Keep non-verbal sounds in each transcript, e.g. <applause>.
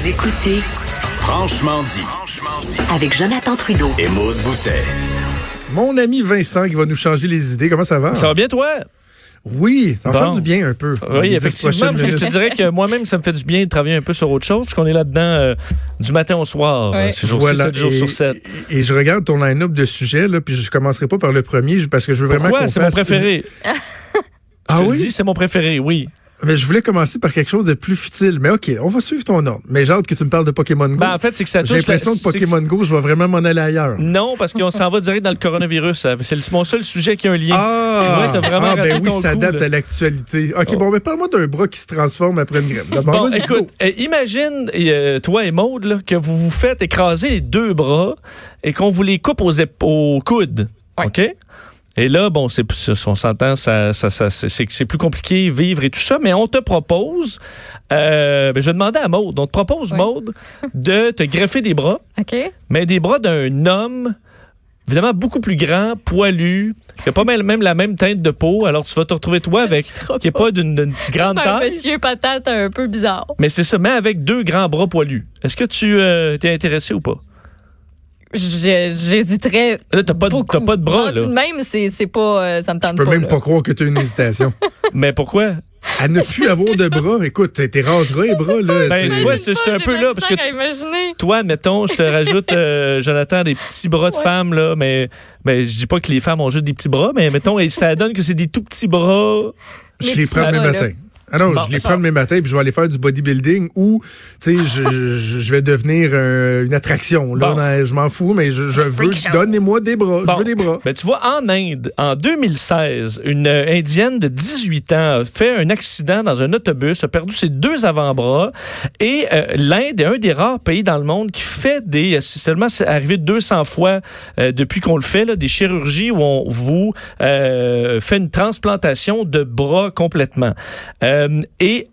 Vous écoutez Franchement dit. avec Jonathan Trudeau. Et Maude Boutet. Mon ami Vincent qui va nous changer les idées. Comment ça va? Ça va bien, toi? Oui, ça va Bon. faire du bien un peu. Oui, effectivement. prochaines parce que je te dirais que moi-même, ça me fait du bien de travailler un peu sur autre chose, puisqu'on est là-dedans euh, du matin au soir, euh, jours Voilà. 7 jours et, sur 7. Et, et je regarde ton line-up de sujets, là, puis je commencerai pas par le premier parce que je veux vraiment Pourquoi? C'est mon préféré. Ah <laughs> je te le oui? dis, c'est mon préféré, oui. Mais je voulais commencer par quelque chose de plus futile. Mais OK, on va suivre ton ordre. Mais j'ai hâte que tu me parles de Pokémon Go. Ben, en fait, c'est que ça j'ai l'impression la- que Pokémon Go, je vais vraiment m'en aller ailleurs. Non, parce qu'on s'en va direct dans le coronavirus. Euh, C'est le- mon seul sujet qui a un lien. Ah, Tu vois, t'as vraiment ah, ben oui, ça là. à l'actualité. OK, Oh. bon, mais parle-moi d'un bras qui se transforme après une grève. Bon, vas-y, écoute, go. euh, imagine, euh, toi et Maude, là, que vous vous faites écraser les deux bras et qu'on vous les coupe aux, aux coudes. Ouais. OK? Et là, bon, c'est, on s'entend, ça, ça, ça, c'est, c'est- c'est plus compliqué vivre et tout ça, mais on te propose, euh, ben, je vais demander à Maude, on te propose. Maude, de te greffer des bras, OK. mais des bras d'un homme évidemment beaucoup plus grand, poilu, qui a pas mal, même la même teinte de peau. Alors tu vas te retrouver toi avec <laughs> qui est pas d'une, d'une grande Un taille. monsieur patate un peu bizarre. Mais c'est ça, mais avec deux grands bras poilus. Est-ce que tu euh, t'es intéressé ou pas? Je- J'hésiterais. Là, t'as pas, t'as pas de bras, là. de même, c'est c'est pas. euh, ça me Je tente peux pas. même là. pas croire que tu as une hésitation. <laughs> <laughs> Mais pourquoi? À ne plus avoir de bras, écoute, t'es t'es raseras les bras, là. Ben, c'est- tu vois, c'est c'est un peu là, parce que toi, mettons, je te rajoute, euh, <laughs> Jonathan, des petits bras de Ouais. femme, là, mais, mais je dis pas que les femmes ont juste des petits bras, mais mettons, et ça donne que c'est des tout petits bras. je Les prends là. matin. Ah non, Bon, je les prends demain matin puis je vais aller faire du bodybuilding ou, tu sais, je, je, je vais devenir euh, une attraction. Là, Bon. je m'en fous, mais je, je veux, donnez-moi des bras. Bon. Je veux des bras. Ben, tu vois, en Inde, en 2016, une euh, Indienne de 18 ans a fait un accident dans un autobus, a perdu ses deux avant-bras. Et euh, l'Inde est un des rares pays dans le monde qui fait des... C'est seulement c'est arrivé 200 fois euh, depuis qu'on le fait, là, des chirurgies où on vous euh, fait une transplantation de bras complètement. Euh, et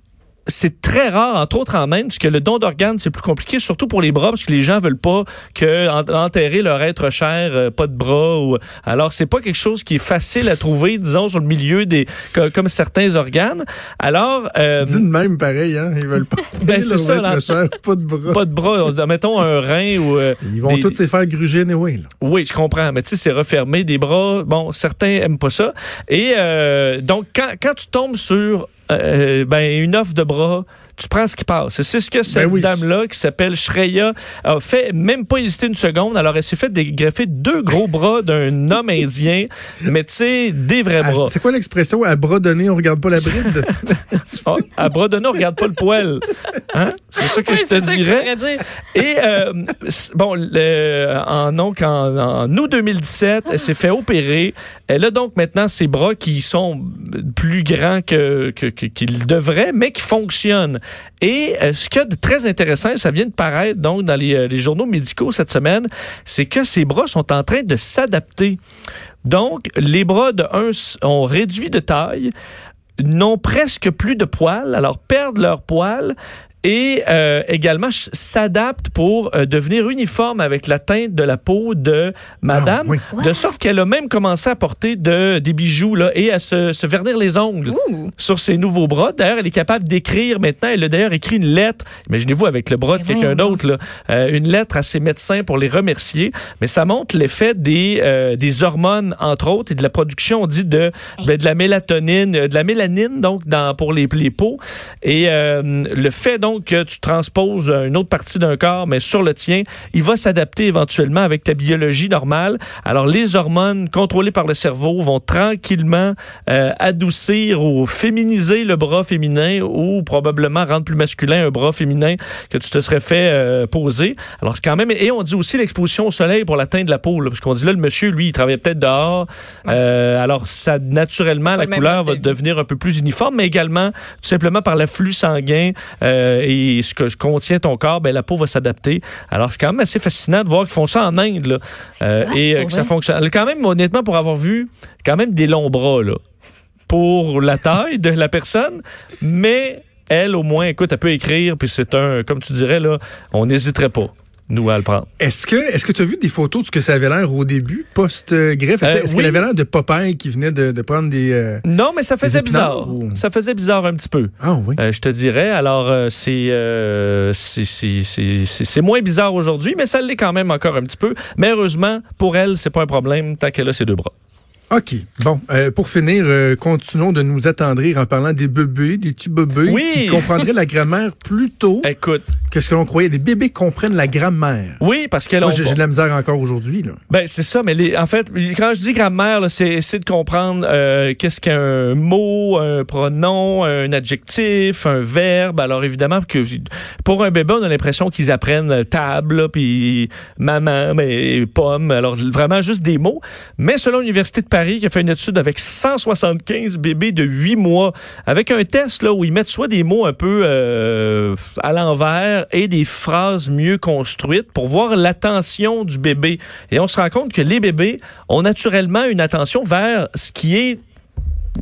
c'est très rare, entre autres en Inde, parce que le don d'organes, c'est plus compliqué, surtout pour les bras, parce que les gens veulent pas que en- enterrer leur être cher, euh, pas de bras. Ou, alors, c'est pas quelque chose qui est facile à trouver, disons, sur le milieu des, co- comme, certains organes. Alors, euh, Dis de même pareil, hein. Ils veulent pas. <laughs> Ben, c'est ça, être cher, pas de bras. pas de bras, on- mettons un rein ou... euh, Ils vont des- tous se faire gruger anyway, là. Oui, je comprends, mais tu sais, c'est refermé des bras. Bon, certains aiment pas ça. Et euh, donc, quand, quand tu tombes sur euh, ben, une offre de bras, tu prends ce qui passe. C'est ce que cette Ben oui. dame-là, qui s'appelle Shreya, a fait, même pas hésiter une seconde. Alors, elle s'est fait greffer deux gros bras d'un <laughs> homme indien, mais tu sais, des vrais Ah, bras. c'est quoi l'expression? À bras donné, on regarde pas la bride? <laughs> Ah, à bras donnés, on regarde pas le poil. Hein? C'est ça que Oui, je te que dirais. Et euh, bon, le- en, donc en, en août 2017, elle s'est fait opérer. Elle a donc maintenant ses bras qui sont plus grands que- qu'ils devraient, mais qui fonctionnent. Et euh, ce qu'il y a de très intéressant, ça vient de paraître dans les, euh, les journaux médicaux cette semaine, c'est que ses bras sont en train de s'adapter. Donc, les bras de un ont réduit de taille, n'ont presque plus de poils, alors perdent leurs poils et euh, également s'adaptent pour euh, devenir uniforme avec la teinte de la peau de madame, Ah, oui. de sorte qu'elle a même commencé à porter de, des bijoux là, et à se, se vernir les ongles Ouh. sur ses nouveaux bras. D'ailleurs, elle est capable d'écrire maintenant. Elle a d'ailleurs écrit une lettre, imaginez-vous avec le bras de quelqu'un d'autre, euh, une lettre à ses médecins pour les remercier. Mais ça montre l'effet des, euh, des hormones, entre autres, et de la production, on dit, de, ben, de la mélatonine, euh, de la mélanine, donc, dans, pour les, les peaux. Et euh, le fait, donc, que tu transposes une autre partie d'un corps, mais sur le tien, il va s'adapter éventuellement avec ta biologie normale. Alors, les hormones contrôlées par le cerveau vont tranquillement euh, adoucir ou féminiser le bras féminin ou probablement rendre plus masculin un bras féminin que tu te serais fait euh, poser. Alors, c'est quand même... Et on dit aussi l'exposition au soleil pour la teinte de la peau, là, parce qu'on dit là, le monsieur, lui, il travaillait peut-être dehors. Euh, alors, ça, naturellement, la couleur va devenir un peu plus uniforme, mais également, tout simplement par l'afflux sanguin euh, et ce que contient ton corps, ben, la peau va s'adapter. Alors, c'est quand même assez fascinant de voir qu'ils font ça en Inde, là. Euh, et euh, que ça fonctionne. Quand même, honnêtement, pour avoir vu quand même des longs bras, là, pour la taille de la personne, mais elle, au moins, écoute, elle peut écrire, puis c'est un, comme tu dirais, là, on n'hésiterait pas. Nous, à le prendre. Est-ce que est-ce que tu as vu des photos de ce que ça avait l'air au début, post-greffe? Euh, est-ce oui. qu'elle avait l'air de Popeye qui venait de, de prendre des... euh, Non, mais ça faisait bizarre. ou- Ça faisait bizarre un petit peu. Ah oui. Euh, je te dirais. Alors, c'est moins bizarre aujourd'hui, mais ça l'est quand même encore un petit peu. Mais heureusement, pour elle, c'est pas un problème tant qu'elle a ses deux bras. OK. Bon, euh, pour finir, euh, continuons de nous attendrir en parlant des bébés, des petits bébés Oui. qui comprendraient la grammaire plus tôt Écoute, que ce que l'on croyait. Des bébés comprennent la grammaire. oui, parce que là, j'ai de la misère encore aujourd'hui. Ben, c'est ça, mais les, en fait, quand je dis grammaire, c'est essayer de comprendre euh, qu'est-ce qu'un mot, un pronom, un adjectif, un verbe. Alors, évidemment, que pour un bébé, on a l'impression qu'ils apprennent euh, table, puis maman, mais pomme. Alors, vraiment juste des mots. Mais selon l'Université de Paris, qui a fait une étude avec 175 bébés de 8 mois, avec un test là, où ils mettent soit des mots un peu euh, à l'envers et des phrases mieux construites pour voir l'attention du bébé. Et on se rend compte que les bébés ont naturellement une attention vers ce qui est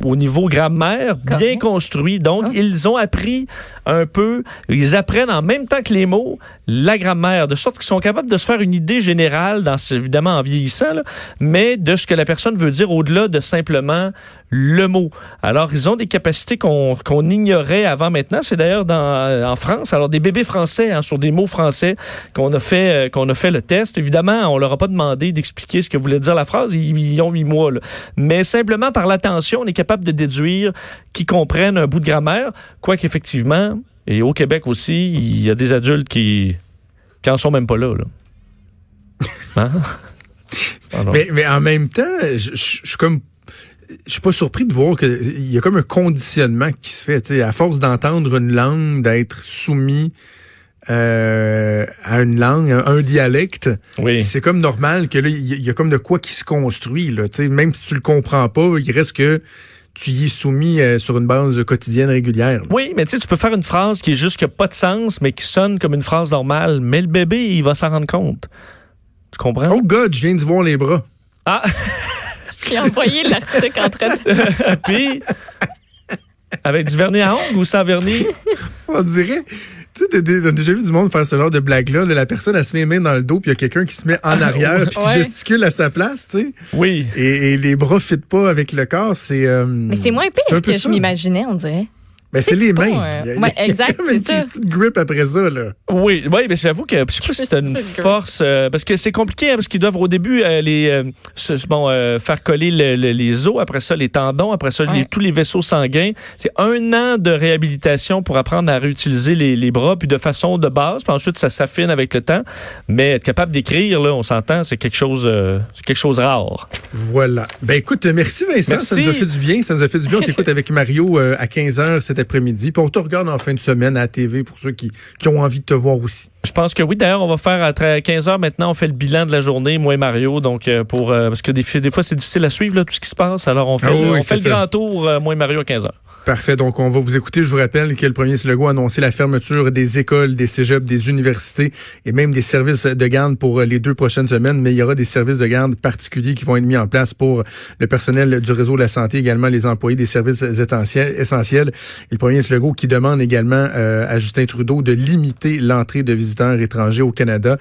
au niveau grammaire bien construit. Donc, Ah. ils ont appris un peu, ils apprennent en même temps que les mots la grammaire, de sorte qu'ils sont capables de se faire une idée générale, dans, évidemment en vieillissant, là, mais de ce que la personne veut dire au-delà de simplement le mot. Alors, ils ont des capacités qu'on qu'on ignorait avant maintenant. C'est d'ailleurs euh, en France. Alors, des bébés français hein, sur des mots français qu'on a fait euh, qu'on a fait le test. Évidemment, on leur a pas demandé d'expliquer ce que voulait dire la phrase. Ils, ils ont huit mois. là. Mais simplement par l'attention, on est capable de déduire qu'ils comprennent un bout de grammaire. Quoiqu'effectivement, et au Québec aussi, il y a des adultes qui qui en sont même pas là. là. <laughs> Hein? Mais, mais en même temps, je suis comme je suis pas surpris de voir que il y a comme un conditionnement qui se fait, à force d'entendre une langue, d'être soumis euh, à une langue, à un dialecte, oui. c'est comme normal que là, il y, a- il y a comme de quoi qui se construit, là, même si tu le comprends pas, il reste que tu y es soumis euh, sur une base quotidienne régulière. là. Oui, mais tu sais, tu peux faire une phrase qui est juste qui pas de sens, mais qui sonne comme une phrase normale. Mais le bébé, il va s'en rendre compte. Tu comprends? Oh God, je viens d'y voir les bras. Ah, <laughs> J'ai envoyé l'article entre <laughs> puis avec du vernis à ongles ou sans vernis? On dirait. Tu sais, t'as dé- t'as déjà vu du monde faire ce genre de blague-là. là, la personne, elle se met les mains dans le dos, puis il y a quelqu'un qui se met en <laughs> arrière, puis qui Ouais. gesticule à sa place, tu sais. Oui. Et, et les bras fitent pas avec le corps, c'est. euh, Mais c'est moins pire que je m'imaginais, on dirait. Ben, c'est les pas, mains. euh, Il y a- ouais, il y a exact, comme une petite grip après ça, là. Oui, oui, mais j'avoue que je sais pas si c'est une force euh, parce que c'est compliqué hein, parce qu'ils doivent au début euh, les euh, bon euh, faire coller le- le- les os, après ça les tendons, après ça les- tous les vaisseaux sanguins. C'est un an de réhabilitation pour apprendre à réutiliser les, les bras puis de façon de base, puis ensuite ça s'affine avec le temps. Mais être capable d'écrire là, on s'entend, c'est quelque chose euh, c'est quelque chose rare. Voilà. Ben écoute, merci Vincent, Merci. ça nous a fait du bien, ça nous a fait du bien. On t'écoute avec Mario euh, à 15h cet après-midi. Puis on te regarde en fin de semaine à la TV pour ceux qui, qui ont envie de te voir aussi. Je pense que oui. D'ailleurs, on va faire à 15 heures maintenant. On fait le bilan de la journée, moi et Mario. Donc, euh, pour euh, parce que des, des fois, c'est difficile à suivre là, tout ce qui se passe. Alors, on fait, Ah le, on fait le grand tour, euh, moi et Mario, à 15 heures. Parfait. Donc, on va vous écouter. Je vous rappelle que le premier slogan a annoncé la fermeture des écoles, des cégeps, des universités et même des services de garde pour euh, les deux prochaines semaines. Mais il y aura des services de garde particuliers qui vont être mis en place pour le personnel du réseau de la santé, également les employés des services essentiels. Et le premier slogan qui demande également euh, à Justin Trudeau de limiter l'entrée de visiteurs étrangers au Canada.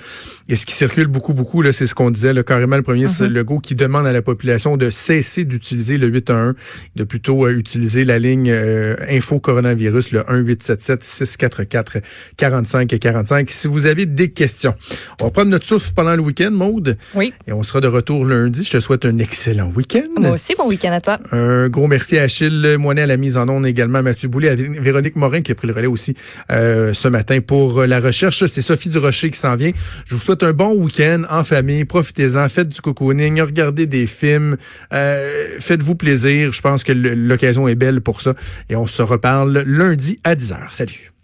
Et ce qui circule beaucoup, beaucoup, là, c'est ce qu'on disait, là, carrément le premier Legault qui demande à la population de cesser d'utiliser le 811, de plutôt euh, utiliser la ligne euh, info coronavirus, le 1877 644 45 et 45. Si vous avez des questions, on va prendre notre souffle pendant le week-end, Maude, Oui. et on sera de retour lundi. Je te souhaite un excellent week-end. Moi aussi, bon week-end à toi. Un gros merci à Achille Moinet à la mise en onde, également à Mathieu Boulay, à Vé- Véronique Morin qui a pris le relais aussi euh, ce matin pour euh, la recherche. C'est Sophie Durocher qui s'en vient. Je vous souhaite un bon week-end en famille. Profitez-en, faites du cocooning, regardez des films, euh, faites-vous plaisir. Je pense que l'occasion est belle pour ça. Et on se reparle lundi à 10h. Salut.